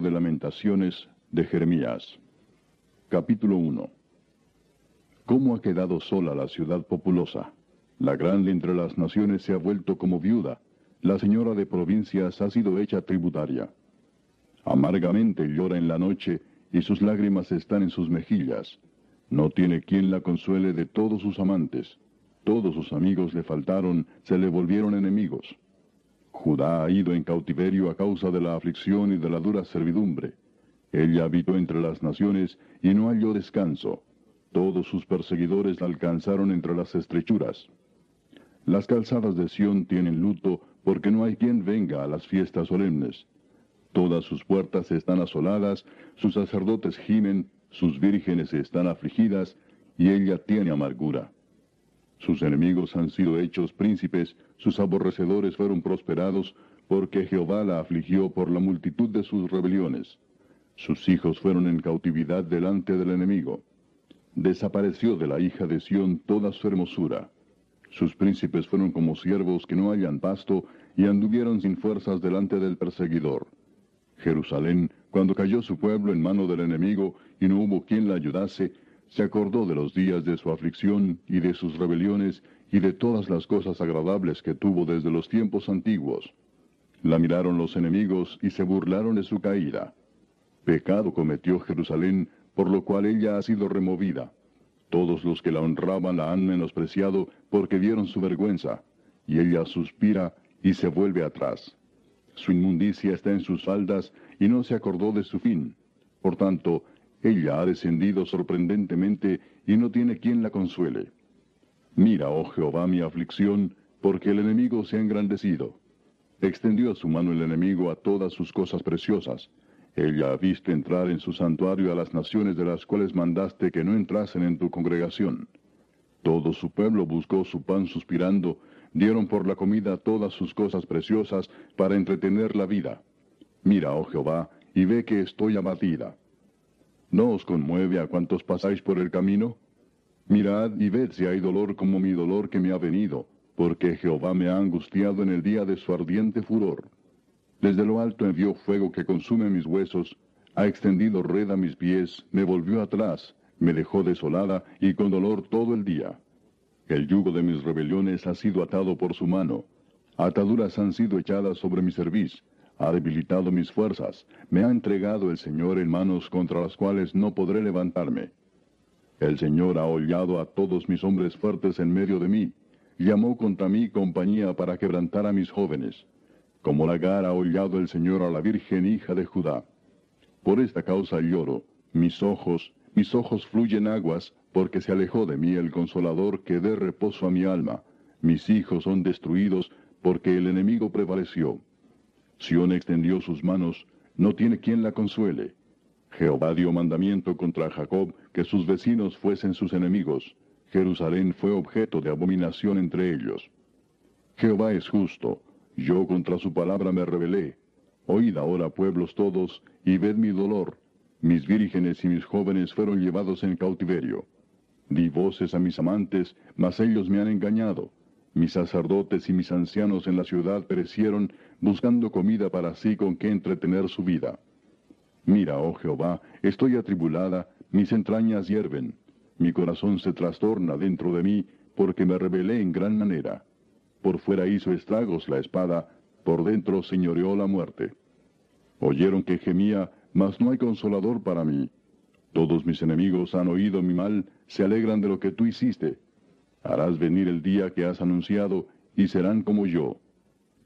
De Lamentaciones de Jeremías Capítulo 1 ¿Cómo ha quedado sola la ciudad populosa? La grande entre las naciones se ha vuelto como viuda, la señora de provincias ha sido hecha tributaria. Amargamente llora en la noche y sus lágrimas están en sus mejillas. No tiene quien la consuele de todos sus amantes. Todos sus amigos le faltaron, se le volvieron enemigos. Judá ha ido en cautiverio a causa de la aflicción y de la dura servidumbre. Ella habitó entre las naciones y no halló descanso. Todos sus perseguidores la alcanzaron entre las estrechuras. Las calzadas de Sión tienen luto porque no hay quien venga a las fiestas solemnes. Todas sus puertas están asoladas, sus sacerdotes gimen, sus vírgenes están afligidas, y ella tiene amargura. Sus enemigos han sido hechos príncipes, sus aborrecedores fueron prosperados, porque Jehová la afligió por la multitud de sus rebeliones. Sus hijos fueron en cautividad delante del enemigo. Desapareció de la hija de Sión toda su hermosura. Sus príncipes fueron como siervos que no hallan pasto, y anduvieron sin fuerzas delante del perseguidor. Jerusalén, cuando cayó su pueblo en mano del enemigo y no hubo quien la ayudase, se acordó de los días de su aflicción y de sus rebeliones y de todas las cosas agradables que tuvo desde los tiempos antiguos. La miraron los enemigos y se burlaron de su caída. Pecado cometió Jerusalén, por lo cual ella ha sido removida. Todos los que la honraban la han menospreciado porque vieron su vergüenza, y ella suspira y se vuelve atrás. Su inmundicia está en sus faldas y no se acordó de su fin. Por tanto, ella ha descendido sorprendentemente y no tiene quien la consuele. Mira, oh Jehová, mi aflicción, porque el enemigo se ha engrandecido. Extendió su mano el enemigo a todas sus cosas preciosas. Ella ha visto entrar en su santuario a las naciones de las cuales mandaste que no entrasen en tu congregación. Todo su pueblo buscó su pan suspirando, dieron por la comida todas sus cosas preciosas para entretener la vida. Mira, oh Jehová, y ve que estoy abatida. ¿No os conmueve a cuantos pasáis por el camino? Mirad y ved si hay dolor como mi dolor que me ha venido, porque Jehová me ha angustiado en el día de su ardiente furor. Desde lo alto envió fuego que consume mis huesos, ha extendido red a mis pies, me volvió atrás, me dejó desolada y con dolor todo el día. El yugo de mis rebeliones ha sido atado por su mano. Ataduras han sido echadas sobre mi cerviz. Ha debilitado mis fuerzas. Me ha entregado el Señor en manos contra las cuales no podré levantarme. El Señor ha hollado a todos mis hombres fuertes en medio de mí. Llamó contra mí compañía para quebrantar a mis jóvenes. Como lagar ha hollado el Señor a la Virgen hija de Judá. Por esta causa lloro. Mis ojos, mis ojos fluyen aguas, porque se alejó de mí el consolador que dé reposo a mi alma. Mis hijos son destruidos, porque el enemigo prevaleció. Sión extendió sus manos, no tiene quien la consuele. Jehová dio mandamiento contra Jacob que sus vecinos fuesen sus enemigos. Jerusalén fue objeto de abominación entre ellos. Jehová es justo, yo contra su palabra me rebelé. Oíd ahora, pueblos todos, y ved mi dolor. Mis vírgenes y mis jóvenes fueron llevados en cautiverio. Di voces a mis amantes, mas ellos me han engañado. Mis sacerdotes y mis ancianos en la ciudad perecieron, buscando comida para sí con que entretener su vida. Mira, oh Jehová, estoy atribulada, mis entrañas hierven. Mi corazón se trastorna dentro de mí, porque me rebelé en gran manera. Por fuera hizo estragos la espada, por dentro señoreó la muerte. Oyeron que gemía, mas no hay consolador para mí. Todos mis enemigos han oído mi mal, se alegran de lo que tú hiciste. Harás venir el día que has anunciado, y serán como yo.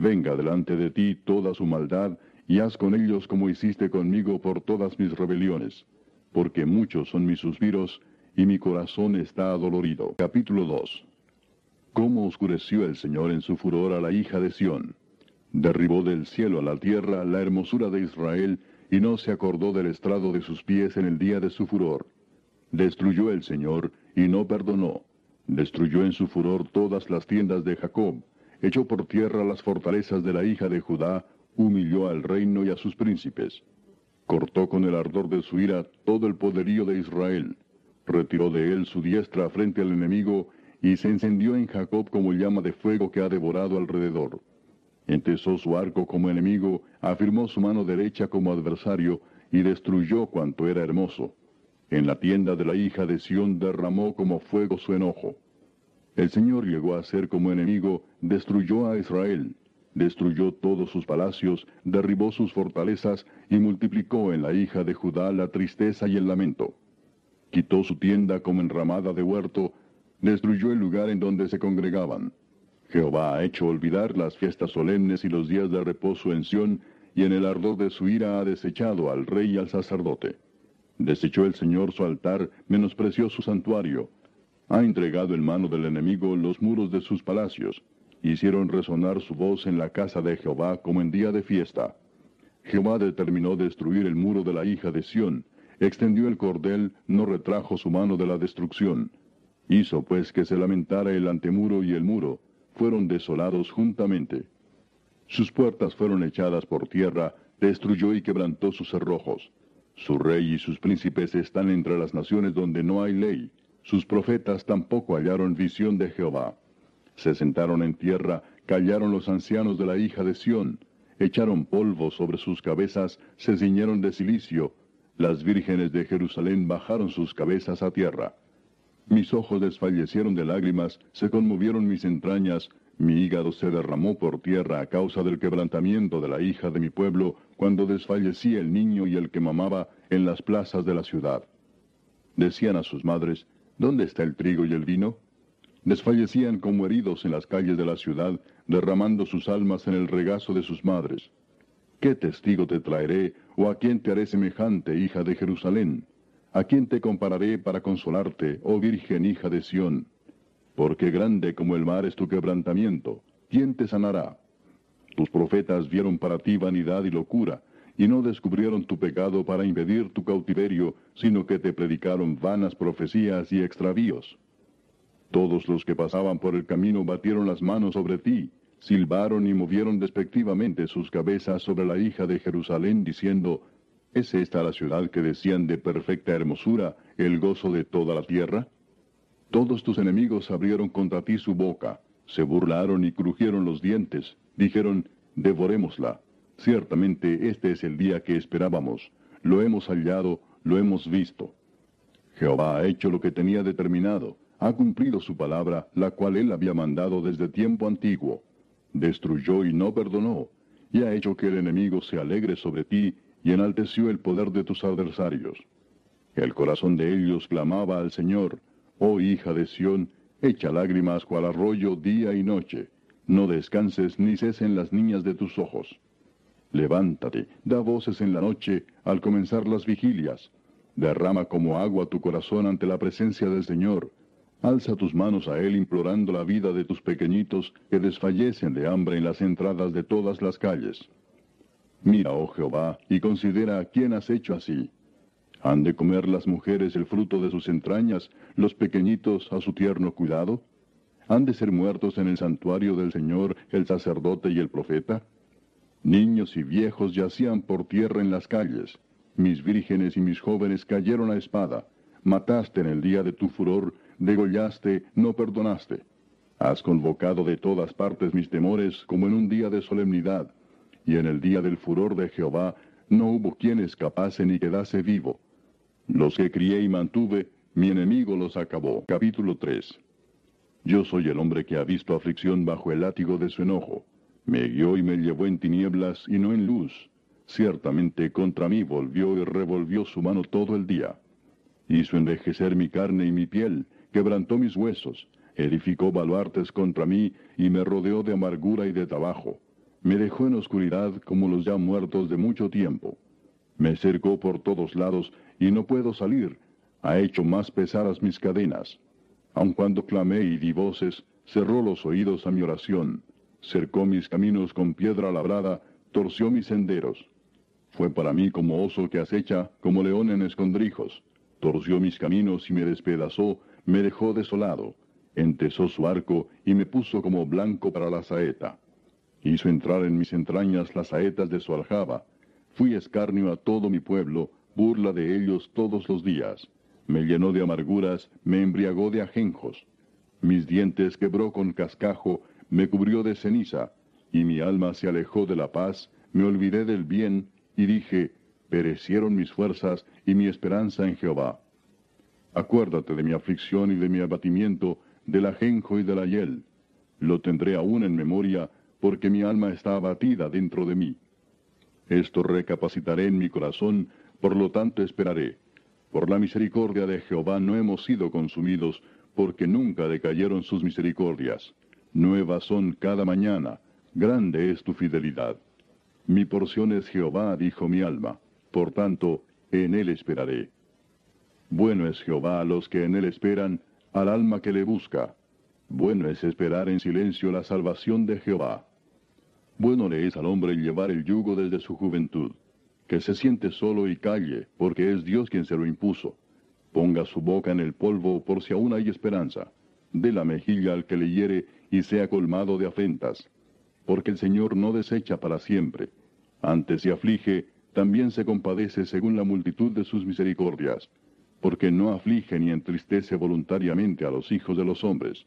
Venga delante de ti toda su maldad, y haz con ellos como hiciste conmigo por todas mis rebeliones, porque muchos son mis suspiros, y mi corazón está adolorido. Capítulo 2 Cómo oscureció el Señor en su furor a la hija de Sión. Derribó del cielo a la tierra la hermosura de Israel, y no se acordó del estrado de sus pies en el día de su furor. Destruyó el Señor, y no perdonó. Destruyó en su furor todas las tiendas de Jacob, echó por tierra las fortalezas de la hija de Judá, humilló al reino y a sus príncipes. Cortó con el ardor de su ira todo el poderío de Israel. Retiró de él su diestra frente al enemigo, y se encendió en Jacob como llama de fuego que ha devorado alrededor. Entesó su arco como enemigo, afirmó su mano derecha como adversario, y destruyó cuanto era hermoso. En la tienda de la hija de Sión derramó como fuego su enojo. El Señor llegó a ser como enemigo, destruyó a Israel, destruyó todos sus palacios, derribó sus fortalezas y multiplicó en la hija de Judá la tristeza y el lamento. Quitó su tienda como enramada de huerto, destruyó el lugar en donde se congregaban. Jehová ha hecho olvidar las fiestas solemnes y los días de reposo en Sión, y en el ardor de su ira ha desechado al rey y al sacerdote. Desechó el Señor su altar, menospreció su santuario. Ha entregado en mano del enemigo los muros de sus palacios. Hicieron resonar su voz en la casa de Jehová como en día de fiesta. Jehová determinó destruir el muro de la hija de Sión. Extendió el cordel, no retrajo su mano de la destrucción. Hizo pues que se lamentara el antemuro y el muro. Fueron desolados juntamente. Sus puertas fueron echadas por tierra, destruyó y quebrantó sus cerrojos. Su rey y sus príncipes están entre las naciones donde no hay ley. Sus profetas tampoco hallaron visión de Jehová. Se sentaron en tierra, callaron los ancianos de la hija de Sión, echaron polvo sobre sus cabezas, se ciñeron de silicio. Las vírgenes de Jerusalén bajaron sus cabezas a tierra. Mis ojos desfallecieron de lágrimas, se conmovieron mis entrañas, mi hígado se derramó por tierra a causa del quebrantamiento de la hija de mi pueblo, cuando desfallecía el niño y el que mamaba en las plazas de la ciudad. Decían a sus madres, ¿Dónde está el trigo y el vino? Desfallecían como heridos en las calles de la ciudad, derramando sus almas en el regazo de sus madres. ¿Qué testigo te traeré, o a quién te haré semejante, hija de Jerusalén? ¿A quién te compararé para consolarte, oh Virgen hija de Sión? Porque grande como el mar es tu quebrantamiento, ¿quién te sanará? Tus profetas vieron para ti vanidad y locura, y no descubrieron tu pecado para impedir tu cautiverio, sino que te predicaron vanas profecías y extravíos. Todos los que pasaban por el camino batieron las manos sobre ti, silbaron y movieron despectivamente sus cabezas sobre la hija de Jerusalén, diciendo, ¿Es esta la ciudad que decían de perfecta hermosura, el gozo de toda la tierra? Todos tus enemigos abrieron contra ti su boca, se burlaron y crujieron los dientes, dijeron, devorémosla. Ciertamente este es el día que esperábamos, lo hemos hallado, lo hemos visto. Jehová ha hecho lo que tenía determinado, ha cumplido su palabra, la cual él había mandado desde tiempo antiguo. Destruyó y no perdonó, y ha hecho que el enemigo se alegre sobre ti, y enalteció el poder de tus adversarios. El corazón de ellos clamaba al Señor, Oh hija de Sión, echa lágrimas cual arroyo día y noche. No descanses ni cesen las niñas de tus ojos. Levántate, da voces en la noche al comenzar las vigilias. Derrama como agua tu corazón ante la presencia del Señor. Alza tus manos a Él implorando la vida de tus pequeñitos que desfallecen de hambre en las entradas de todas las calles. Mira, oh Jehová, y considera a quién has hecho así ¿Han de comer las mujeres el fruto de sus entrañas, los pequeñitos a su tierno cuidado? ¿Han de ser muertos en el santuario del Señor el sacerdote y el profeta? Niños y viejos yacían por tierra en las calles. Mis vírgenes y mis jóvenes cayeron a espada. Mataste en el día de tu furor, degollaste, no perdonaste. Has convocado de todas partes mis temores como en un día de solemnidad. Y en el día del furor de Jehová no hubo quien escapase ni quedase vivo. Los que crié y mantuve, mi enemigo los acabó. Capítulo 3. Yo soy el hombre que ha visto aflicción bajo el látigo de su enojo. Me guió y me llevó en tinieblas y no en luz. Ciertamente contra mí volvió y revolvió su mano todo el día. Hizo envejecer mi carne y mi piel, quebrantó mis huesos, edificó baluartes contra mí y me rodeó de amargura y de trabajo. Me dejó en oscuridad como los ya muertos de mucho tiempo. Me cercó por todos lados y no puedo salir. Ha hecho más pesadas mis cadenas. Aun cuando clamé y di voces, cerró los oídos a mi oración. Cercó mis caminos con piedra labrada, torció mis senderos. Fue para mí como oso que acecha, como león en escondrijos. Torció mis caminos y me despedazó, me dejó desolado. Entesó su arco y me puso como blanco para la saeta. Hizo entrar en mis entrañas las saetas de su aljaba. Fui escarnio a todo mi pueblo, burla de ellos todos los días. Me llenó de amarguras, me embriagó de ajenjos. Mis dientes quebró con cascajo, me cubrió de ceniza. y mi alma se alejó de la paz, me olvidé del bien, y dije, perecieron mis fuerzas y mi esperanza en Jehová. Acuérdate de mi aflicción y de mi abatimiento, del ajenjo y del ayel. Lo tendré aún en memoria, porque mi alma está abatida dentro de mí. Esto recapacitaré en mi corazón, por lo tanto esperaré. Por la misericordia de Jehová no hemos sido consumidos, porque nunca decayeron sus misericordias. Nuevas son cada mañana, grande es tu fidelidad. Mi porción es Jehová, dijo mi alma, por tanto, en él esperaré. Bueno es Jehová a los que en él esperan, al alma que le busca. Bueno es esperar en silencio la salvación de Jehová. Bueno le es al hombre llevar el yugo desde su juventud, que se siente solo y calle, porque es Dios quien se lo impuso. Ponga su boca en el polvo por si aún hay esperanza. Dé la mejilla al que le hiere y sea colmado de afrentas. Porque el Señor no desecha para siempre. Antes se aflige, también se compadece según la multitud de sus misericordias. Porque no aflige ni entristece voluntariamente a los hijos de los hombres.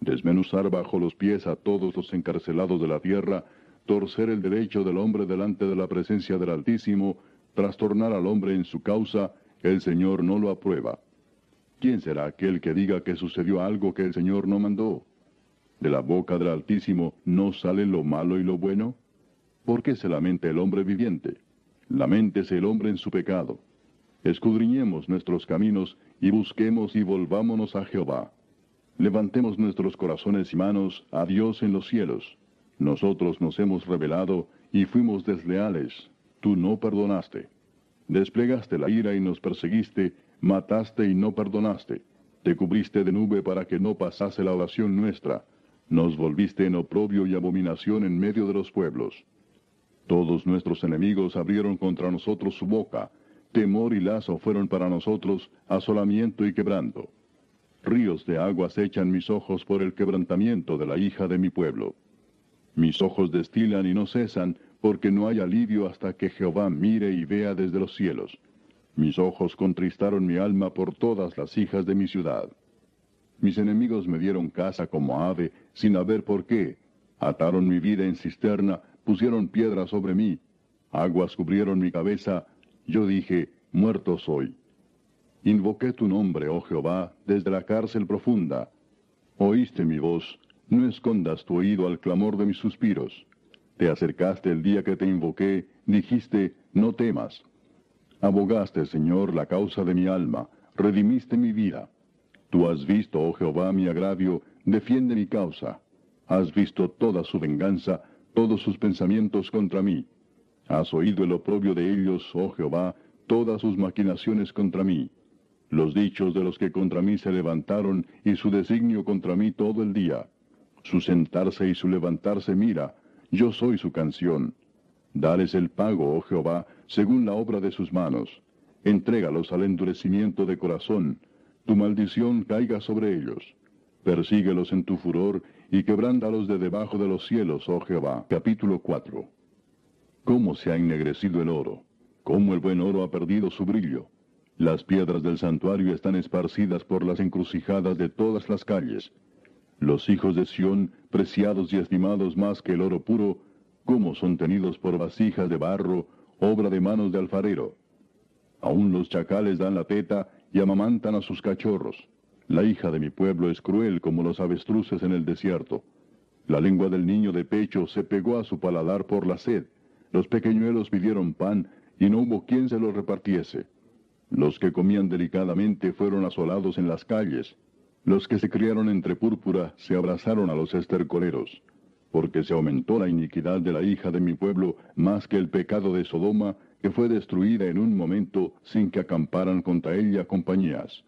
Desmenuzar bajo los pies a todos los encarcelados de la tierra, torcer el derecho del hombre delante de la presencia del Altísimo, trastornar al hombre en su causa, el Señor no lo aprueba. ¿Quién será aquel que diga que sucedió algo que el Señor no mandó? ¿De la boca del Altísimo no sale lo malo y lo bueno? ¿Por qué se lamenta el hombre viviente? Lamentese el hombre en su pecado. Escudriñemos nuestros caminos y busquemos y volvámonos a Jehová. Levantemos nuestros corazones y manos a Dios en los cielos. Nosotros nos hemos rebelado y fuimos desleales. Tú no perdonaste. Desplegaste la ira y nos perseguiste, mataste y no perdonaste. Te cubriste de nube para que no pasase la oración nuestra. Nos volviste en oprobio y abominación en medio de los pueblos. Todos nuestros enemigos abrieron contra nosotros su boca. Temor y lazo fueron para nosotros asolamiento y quebranto. Ríos de aguas echan mis ojos por el quebrantamiento de la hija de mi pueblo. Mis ojos destilan y no cesan, porque no hay alivio hasta que Jehová mire y vea desde los cielos. Mis ojos contristaron mi alma por todas las hijas de mi ciudad. Mis enemigos me dieron casa como ave, sin haber por qué. Ataron mi vida en cisterna, pusieron piedra sobre mí. Aguas cubrieron mi cabeza. Yo dije, muerto soy. Invoqué tu nombre, oh Jehová, desde la cárcel profunda. Oíste mi voz, no escondas tu oído al clamor de mis suspiros. Te acercaste el día que te invoqué, dijiste, no temas. Abogaste, Señor, la causa de mi alma, redimiste mi vida. Tú has visto, oh Jehová, mi agravio, defiende mi causa. Has visto toda su venganza, todos sus pensamientos contra mí. Has oído el oprobio de ellos, oh Jehová, todas sus maquinaciones contra mí. Los dichos de los que contra mí se levantaron y su designio contra mí todo el día. Su sentarse y su levantarse mira, yo soy su canción. Dales el pago, oh Jehová, según la obra de sus manos. Entrégalos al endurecimiento de corazón. Tu maldición caiga sobre ellos. Persíguelos en tu furor y quebrántalos de debajo de los cielos, oh Jehová. Capítulo 4. ¿Cómo se ha ennegrecido el oro? ¿Cómo el buen oro ha perdido su brillo? Las piedras del santuario están esparcidas por las encrucijadas de todas las calles. Los hijos de Sión, preciados y estimados más que el oro puro, como son tenidos por vasijas de barro, obra de manos de alfarero. Aún los chacales dan la teta y amamantan a sus cachorros. La hija de mi pueblo es cruel como los avestruces en el desierto. La lengua del niño de pecho se pegó a su paladar por la sed. Los pequeñuelos pidieron pan y no hubo quien se lo repartiese. Los que comían delicadamente fueron asolados en las calles. Los que se criaron entre púrpura se abrazaron a los estercoleros, porque se aumentó la iniquidad de la hija de mi pueblo más que el pecado de Sodoma, que fue destruida en un momento sin que acamparan contra ella compañías.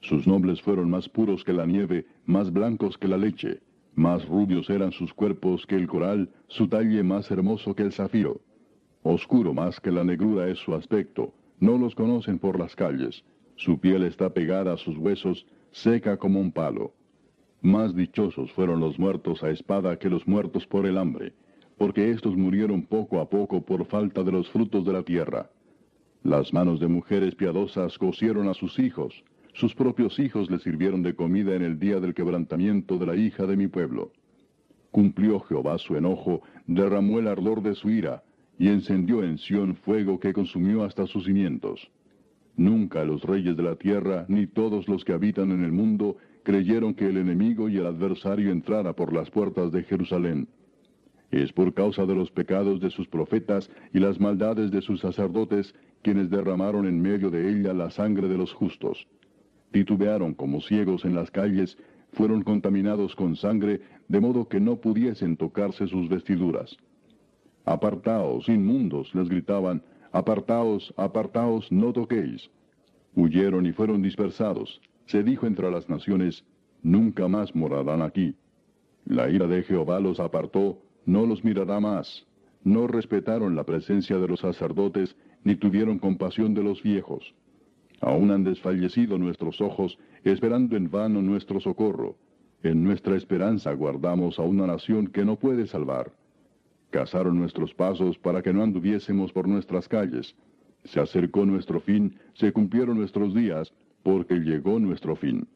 Sus nobles fueron más puros que la nieve, más blancos que la leche, más rubios eran sus cuerpos que el coral, su talle más hermoso que el zafiro. Oscuro más que la negrura es su aspecto, no los conocen por las calles, su piel está pegada a sus huesos, seca como un palo. Más dichosos fueron los muertos a espada que los muertos por el hambre, porque éstos murieron poco a poco por falta de los frutos de la tierra. Las manos de mujeres piadosas cosieron a sus hijos, sus propios hijos les sirvieron de comida en el día del quebrantamiento de la hija de mi pueblo. Cumplió Jehová su enojo, derramó el ardor de su ira, y encendió en Sión fuego que consumió hasta sus cimientos. Nunca los reyes de la tierra, ni todos los que habitan en el mundo, creyeron que el enemigo y el adversario entrara por las puertas de Jerusalén. Es por causa de los pecados de sus profetas y las maldades de sus sacerdotes quienes derramaron en medio de ella la sangre de los justos. Titubearon como ciegos en las calles, fueron contaminados con sangre, de modo que no pudiesen tocarse sus vestiduras. Apartaos, inmundos, les gritaban, apartaos, apartaos, no toquéis. Huyeron y fueron dispersados. Se dijo entre las naciones, nunca más morarán aquí. La ira de Jehová los apartó, no los mirará más. No respetaron la presencia de los sacerdotes, ni tuvieron compasión de los viejos. Aún han desfallecido nuestros ojos, esperando en vano nuestro socorro. En nuestra esperanza guardamos a una nación que no puede salvar. Cazaron nuestros pasos para que no anduviésemos por nuestras calles. Se acercó nuestro fin, se cumplieron nuestros días, porque llegó nuestro fin.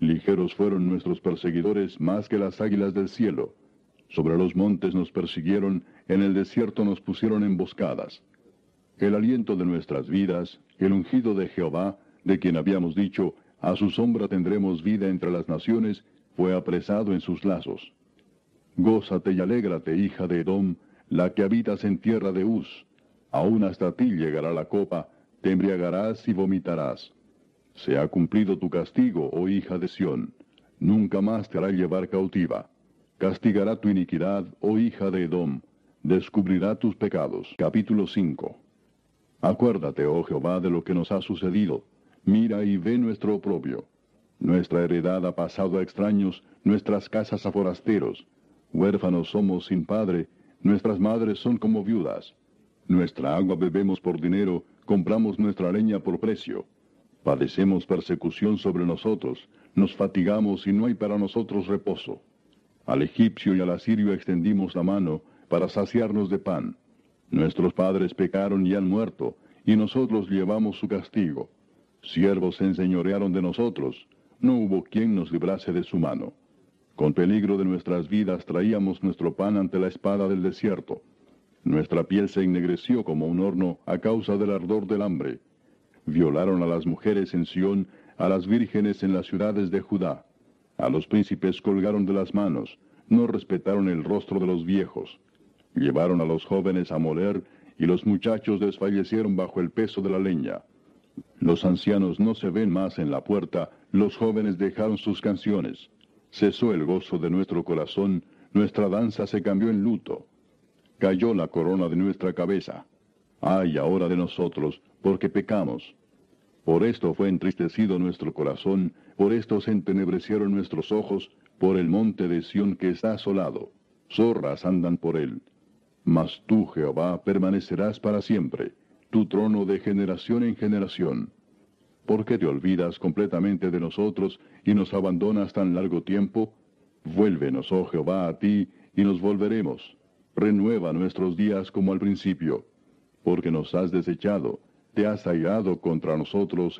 Ligeros fueron nuestros perseguidores más que las águilas del cielo. Sobre los montes nos persiguieron, en el desierto nos pusieron emboscadas. El aliento de nuestras vidas, el ungido de Jehová, de quien habíamos dicho, a su sombra tendremos vida entre las naciones, fue apresado en sus lazos. Gózate y alégrate, hija de Edom, la que habitas en tierra de Uz. Aún hasta ti llegará la copa, te embriagarás y vomitarás. Se ha cumplido tu castigo, oh hija de Sión. Nunca más te hará llevar cautiva. Castigará tu iniquidad, oh hija de Edom, descubrirá tus pecados. Capítulo 5 Acuérdate, oh Jehová, de lo que nos ha sucedido. Mira y ve nuestro oprobio. Nuestra heredad ha pasado a extraños, nuestras casas a forasteros. Huérfanos somos sin padre, nuestras madres son como viudas. Nuestra agua bebemos por dinero, compramos nuestra leña por precio. Padecemos persecución sobre nosotros, nos fatigamos y no hay para nosotros reposo. Al egipcio y al asirio extendimos la mano para saciarnos de pan. Nuestros padres pecaron y han muerto, y nosotros llevamos su castigo. Siervos se enseñorearon de nosotros, no hubo quien nos librase de su mano. Con peligro de nuestras vidas traíamos nuestro pan ante la espada del desierto. Nuestra piel se ennegreció como un horno a causa del ardor del hambre. Violaron a las mujeres en Sión, a las vírgenes en las ciudades de Judá. A los príncipes colgaron de las manos, no respetaron el rostro de los viejos. Llevaron a los jóvenes a moler, y los muchachos desfallecieron bajo el peso de la leña. Los ancianos no se ven más en la puerta, los jóvenes dejaron sus canciones. Cesó el gozo de nuestro corazón, nuestra danza se cambió en luto. Cayó la corona de nuestra cabeza. Ay ahora de nosotros, porque pecamos. Por esto fue entristecido nuestro corazón, por esto se entenebrecieron nuestros ojos, por el monte de Sión que está asolado. Zorras andan por él. Mas tú, Jehová, permanecerás para siempre, tu trono de generación en generación. ¿Por qué te olvidas completamente de nosotros y nos abandonas tan largo tiempo? Vuélvenos, oh Jehová, a ti, y nos volveremos. Renueva nuestros días como al principio, porque nos has desechado, te has airado contra nosotros